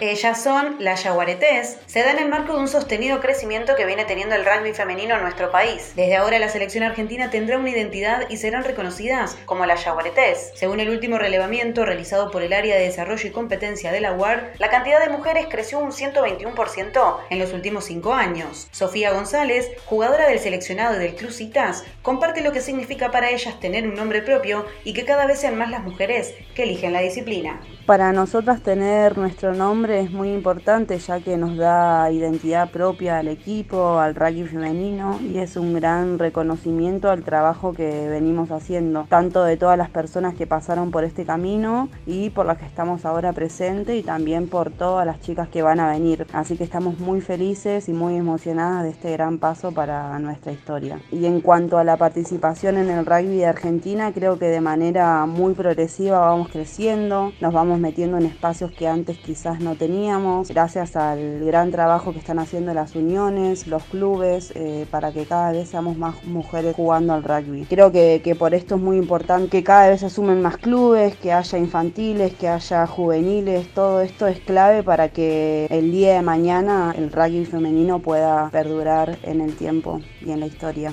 Ellas son las yaguaretés. Se da en el marco de un sostenido crecimiento que viene teniendo el rugby femenino en nuestro país. Desde ahora la selección argentina tendrá una identidad y serán reconocidas como las yaguaretés. Según el último relevamiento realizado por el área de desarrollo y competencia de la UAR, la cantidad de mujeres creció un 121% en los últimos cinco años. Sofía González, jugadora del seleccionado del Club Citas, comparte lo que significa para ellas tener un nombre propio y que cada vez sean más las mujeres que eligen la disciplina. Para nosotras tener nuestro nombre es muy importante ya que nos da identidad propia al equipo, al rugby femenino y es un gran reconocimiento al trabajo que venimos haciendo, tanto de todas las personas que pasaron por este camino y por las que estamos ahora presentes y también por todas las chicas que van a venir. Así que estamos muy felices y muy emocionadas de este gran paso para nuestra historia. Y en cuanto a la participación en el rugby de Argentina, creo que de manera muy progresiva vamos creciendo, nos vamos metiendo en espacios que antes quizás no teníamos, gracias al gran trabajo que están haciendo las uniones, los clubes, eh, para que cada vez seamos más mujeres jugando al rugby. Creo que, que por esto es muy importante que cada vez se asumen más clubes, que haya infantiles, que haya juveniles, todo esto es clave para que el día de mañana el rugby femenino pueda perdurar en el tiempo y en la historia.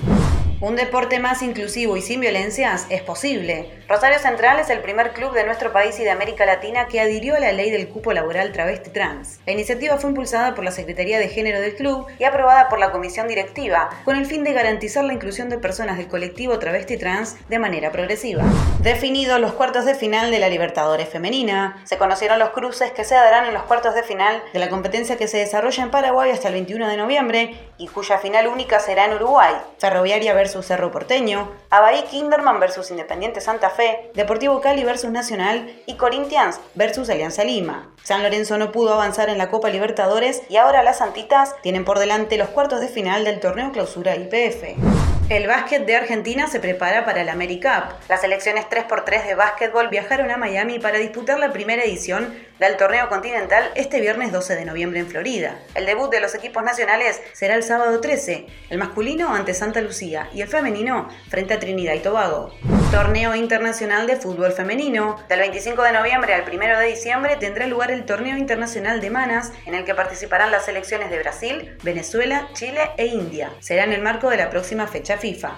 Un deporte más inclusivo y sin violencias es posible. Rosario Central es el primer club de nuestro país y de América Latina que adhirió a la ley del cupo laboral travesti trans. La iniciativa fue impulsada por la Secretaría de Género del club y aprobada por la Comisión Directiva, con el fin de garantizar la inclusión de personas del colectivo travesti trans de manera progresiva. Definidos los cuartos de final de la Libertadores Femenina, se conocieron los cruces que se darán en los cuartos de final de la competencia que se desarrolla en Paraguay hasta el 21 de noviembre y cuya final única será en Uruguay. Ferroviaria versus Cerro Porteño, Abahí Kinderman versus Independiente Santa Fe, Deportivo Cali versus Nacional y Corinthians versus Alianza Lima. San Lorenzo no pudo avanzar en la Copa Libertadores y ahora las Santitas tienen por delante los cuartos de final del torneo clausura IPF. El básquet de Argentina se prepara para la AmeriCup. Las selecciones 3x3 de básquetbol viajaron a Miami para disputar la primera edición del torneo continental este viernes 12 de noviembre en Florida. El debut de los equipos nacionales será el sábado 13, el masculino ante Santa Lucía y el femenino frente a Trinidad y Tobago. Torneo Internacional de Fútbol Femenino. Del 25 de noviembre al 1 de diciembre tendrá lugar el Torneo Internacional de Manas, en el que participarán las selecciones de Brasil, Venezuela, Chile e India. Será en el marco de la próxima fecha FIFA.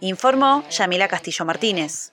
Informó Yamila Castillo Martínez.